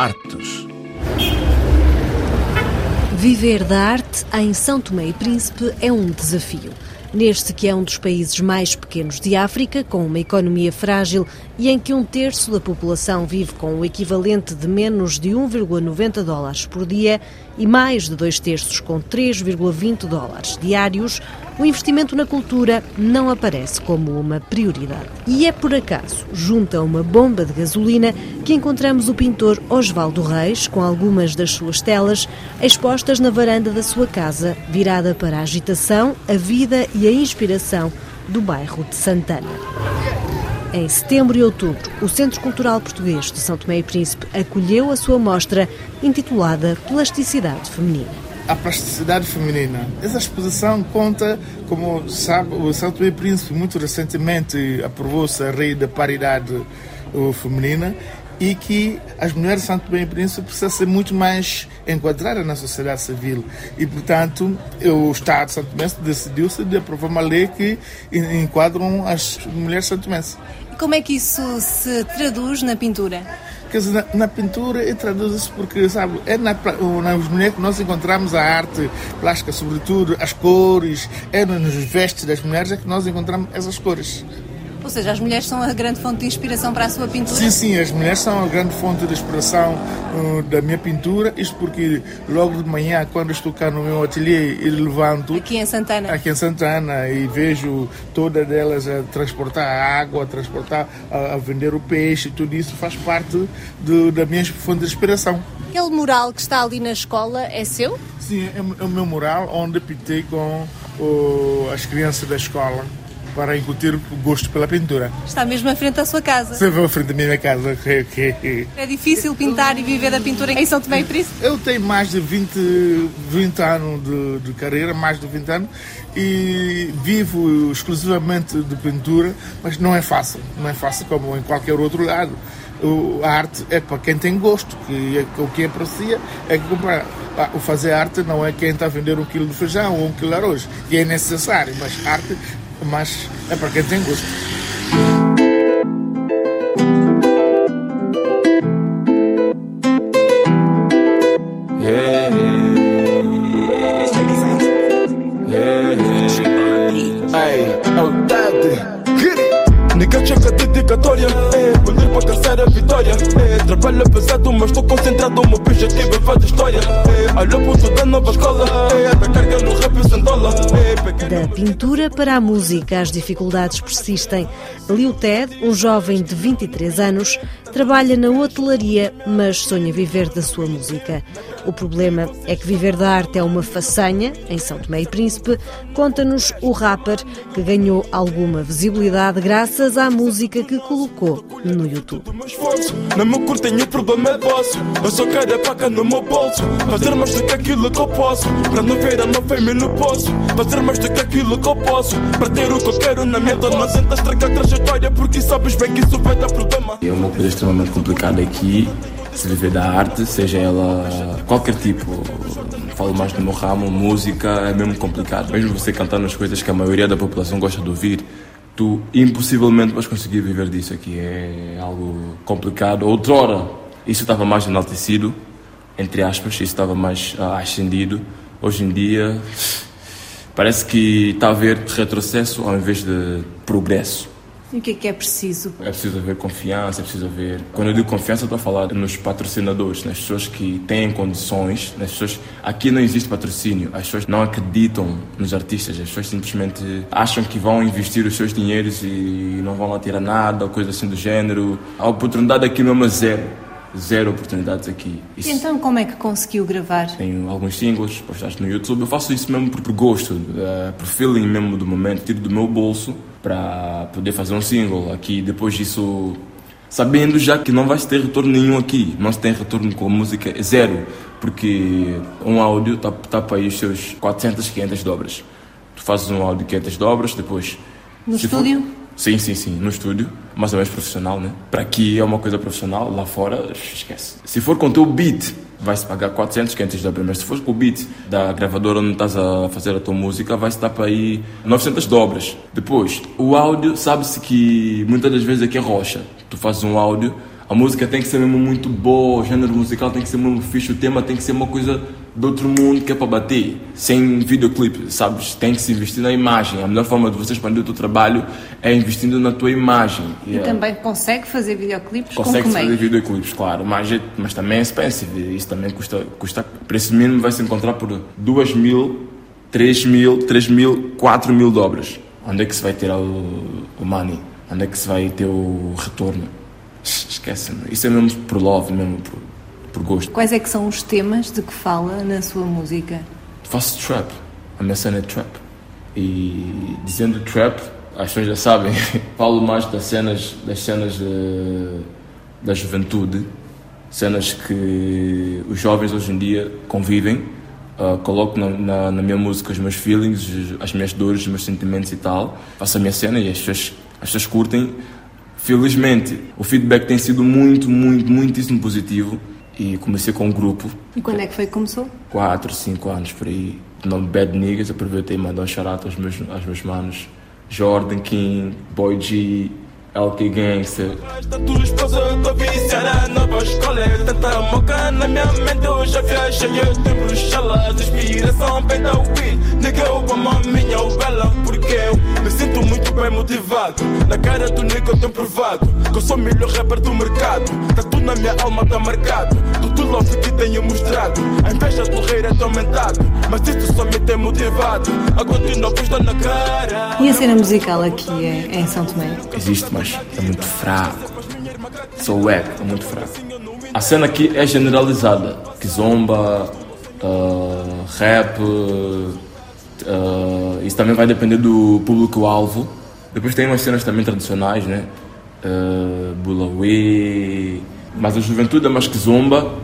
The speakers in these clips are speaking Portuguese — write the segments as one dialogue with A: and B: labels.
A: Artes.
B: Viver da arte em São Tomé e Príncipe é um desafio. Neste que é um dos países mais pequenos de África, com uma economia frágil e em que um terço da população vive com o equivalente de menos de 1,90 dólares por dia e mais de dois terços com 3,20 dólares diários, o investimento na cultura não aparece como uma prioridade. E é por acaso, junto a uma bomba de gasolina, que encontramos o pintor Osvaldo Reis com algumas das suas telas expostas na varanda da sua casa, virada para a agitação, a vida e a inspiração do bairro de Santana. Em setembro e outubro, o Centro Cultural Português de São Tomé e Príncipe acolheu a sua mostra intitulada Plasticidade Feminina
C: a plasticidade feminina. Essa exposição conta, como sabe, o São Tomé e Príncipe muito recentemente aprovou-se a lei da paridade feminina e que as mulheres de Santo e Príncipe precisam ser muito mais enquadradas na sociedade civil. E, portanto, o Estado de Santo Tomé decidiu-se de aprovar uma lei que enquadram as mulheres de Santo Tomé.
D: E como é que isso se traduz na pintura?
C: Quer dizer, na, na pintura e traduz-se porque, sabe, é na, nas mulheres que nós encontramos a arte plástica, sobretudo as cores, é nos vestes das mulheres é que nós encontramos essas cores.
D: Ou seja, as mulheres são a grande fonte de inspiração para a sua pintura?
C: Sim, sim, as mulheres são a grande fonte de inspiração uh, da minha pintura. Isto porque logo de manhã, quando estou cá no meu ateliê, eu levanto.
D: Aqui em Santana?
C: Aqui em Santana, e vejo todas elas a transportar a água, a transportar, a, a vender o peixe, tudo isso faz parte do, da minha fonte de inspiração.
D: Aquele mural que está ali na escola é seu?
C: Sim, é, é o meu mural onde pintei com uh, as crianças da escola para incutir gosto pela pintura.
D: Está mesmo à frente da sua casa?
C: Sempre à frente da minha casa.
D: É difícil pintar e viver da pintura em São Tomé e Príncipe?
C: Eu tenho mais de 20, 20 anos de, de carreira, mais de 20 anos, e vivo exclusivamente de pintura, mas não é fácil. Não é fácil como em qualquer outro lado. a arte é para quem tem gosto, que é, o que aprecia é que comprar. O fazer arte não é quem está a vender um quilo de feijão ou um quilo de arroz, que é necessário, mas arte mas é para quem tem gosto. Concentrado O meu objetivo é fazer história É, olho ponto da nova escola É, da carga no rap sem dólar
B: Da pintura para a música as dificuldades persistem. Liu Ted, um jovem de 23 anos Trabalha na hotelaria, mas sonha viver da sua música. O problema é que viver da arte é uma façanha, em São Tomé e Príncipe, conta-nos o rapper que ganhou alguma visibilidade graças à música que colocou no YouTube.
C: No meu curto tenho problema é vosso. Eu só quero a faca no meu bolso. Fazer mais do que aquilo que eu posso. Para não ver a minha fêmea no poço. Fazer mais do que aquilo que eu posso. Para ter o que eu quero na minha dor. Não senta estragar a trajetória porque sabes bem que isso vai dar problema.
E: É uma coisa extremamente complicada aqui se viver da arte, seja ela qualquer tipo. Falo mais do meu ramo, música, é mesmo complicado. Mesmo você cantando as coisas que a maioria da população gosta de ouvir, tu impossivelmente vais conseguir viver disso aqui. É algo complicado. Outrora, isso estava mais enaltecido, entre aspas, isso estava mais uh, ascendido. Hoje em dia, parece que está a haver retrocesso ao invés de progresso.
D: E o que é que é preciso?
E: É preciso haver confiança, é preciso haver. Quando eu digo confiança, estou a falar nos patrocinadores, nas pessoas que têm condições, nas pessoas. Aqui não existe patrocínio, as pessoas não acreditam nos artistas, as pessoas simplesmente acham que vão investir os seus dinheiros e não vão lá tirar nada, ou coisa assim do gênero. A oportunidade aqui mesmo é zero zero oportunidades aqui.
D: Isso... Então, como é que conseguiu gravar?
E: Tenho alguns singles postados no YouTube. Eu faço isso mesmo por, por gosto, uh, por feeling mesmo do momento. Tiro do meu bolso para poder fazer um single. Aqui, depois disso, sabendo já que não vai ter retorno nenhum aqui. Não se tem retorno com a música, é zero. Porque um áudio tá para aí os seus 400, 500 dobras. Tu fazes um áudio de 500 dobras, depois...
D: No estúdio?
E: For... Sim, sim, sim, no estúdio, mais ou menos profissional, né? Para aqui é uma coisa profissional, lá fora, esquece. Se for com o teu beat, vai-se pagar 400, 500 dobras, mas se for com o beat da gravadora onde estás a fazer a tua música, vai-se dar para aí 900 dobras. Depois, o áudio, sabe-se que muitas das vezes aqui é rocha. Tu fazes um áudio, A música tem que ser mesmo muito boa, o gênero musical tem que ser mesmo fixe, o tema tem que ser uma coisa do outro mundo que é para bater, sem videoclipe, sabes? Tem que se investir na imagem. A melhor forma de você expandir o teu trabalho é investindo na tua imagem.
D: E yeah. também consegue fazer videoclipes
E: consegue
D: com
E: fazer videoclipes, claro, mas, é, mas também é expensive. Isso também custa, custa. Preço mínimo vai se encontrar por 2 mil, 3 mil, 3 mil, 4 mil dobras. Onde é que se vai ter o, o money? Onde é que se vai ter o retorno? Esquece-me. Isso é mesmo por love, mesmo por, por gosto.
D: Quais é que são os temas de que fala na sua música?
E: Faço trap. A minha cena é trap. E dizendo trap, as pessoas já sabem, falo mais das cenas, das cenas de, da juventude, cenas que os jovens hoje em dia convivem. Uh, coloco na, na, na, minha música os meus feelings, as minhas dores, os meus sentimentos e tal. Faço a minha cena e as pessoas, as pessoas curtem. Felizmente, o feedback tem sido muito, muito, muitíssimo positivo e comecei com um grupo.
D: E quando é que foi que começou?
E: Quatro, cinco anos por aí. O nome Bad Niggas, aproveitei e mandei um charata aos meus, aos meus manos. Jordan King, Boy G, Gangster. Me sinto muito bem motivado. Na cara do nigga eu tenho provado que eu sou o melhor rapper do mercado. Tá tudo na minha alma, tá marcado. Tudo love que tenho mostrado. A inveja do rei é aumentado, mas isso só me tem motivado. A continuar posta na cara.
D: E a cena musical aqui é, é em São Tomé?
E: Existe, mas mas é muito fraco. Sou wack, é muito fraco. A cena aqui é generalizada. Kizomba, uh, rap, uh, isso também vai depender do público-alvo. Depois tem umas cenas também tradicionais, né? Uh, Bulawi, mas a juventude é mais Kizomba,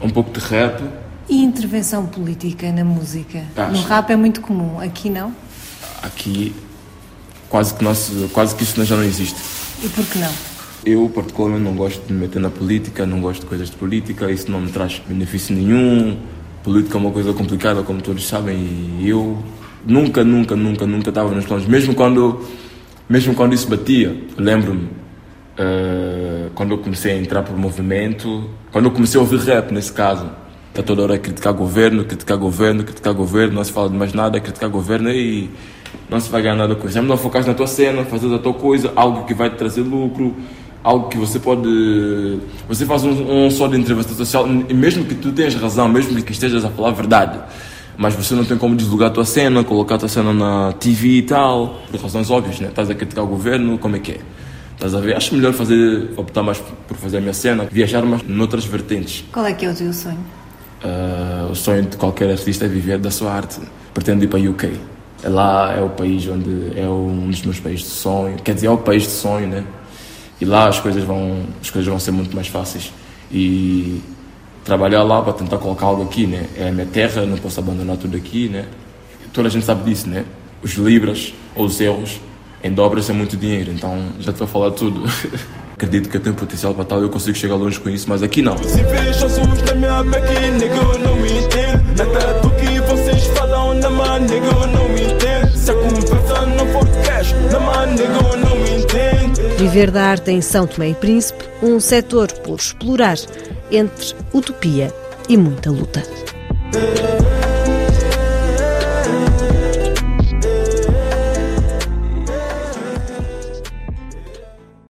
E: um pouco de rap.
D: E intervenção política na música? Acho. No rap é muito comum, aqui não?
E: Aqui quase que, nosso, quase que isso já não existe.
D: E por que não?
E: Eu, particularmente, não gosto de me meter na política, não gosto de coisas de política, isso não me traz benefício nenhum. Política é uma coisa complicada, como todos sabem, e eu nunca, nunca, nunca, nunca estava nos planos. Mesmo quando, mesmo quando isso batia, lembro-me, uh, quando eu comecei a entrar para o movimento, quando eu comecei a ouvir rap, nesse caso, está toda hora a criticar governo, criticar governo, criticar governo, não se fala de mais nada, criticar governo e não se vai ganhar nada com isso. É melhor focar na tua cena, fazer a tua coisa, algo que vai te trazer lucro, algo que você pode. Você faz um, um só de entrevista social, e mesmo que tu tenhas razão, mesmo que estejas a falar a verdade, mas você não tem como divulgar a tua cena, colocar a tua cena na TV e tal, por razões óbvias, né? Estás a criticar o governo, como é que é? Estás a ver? Acho melhor fazer, optar mais por fazer a minha cena, viajar mais noutras vertentes.
D: Qual é que é o teu sonho?
E: Uh, o sonho de qualquer artista é viver da sua arte. Pretendo ir para o UK. Lá é o país onde é um dos meus países de sonho, quer dizer, é o país de sonho, né? E lá as coisas vão, as coisas vão ser muito mais fáceis. E trabalhar lá para tentar colocar algo aqui, né? É a minha terra, não posso abandonar tudo aqui, né? Toda a gente sabe disso, né? Os libras ou os erros em dobras é muito dinheiro, então já estou a falar tudo. Acredito que eu tenho potencial para tal, eu consigo chegar longe com isso, mas aqui não. Não me me se a conversa não for cash, na não me entende.
B: Viver da arte em São Tomé e Príncipe, um setor por explorar entre utopia e muita luta.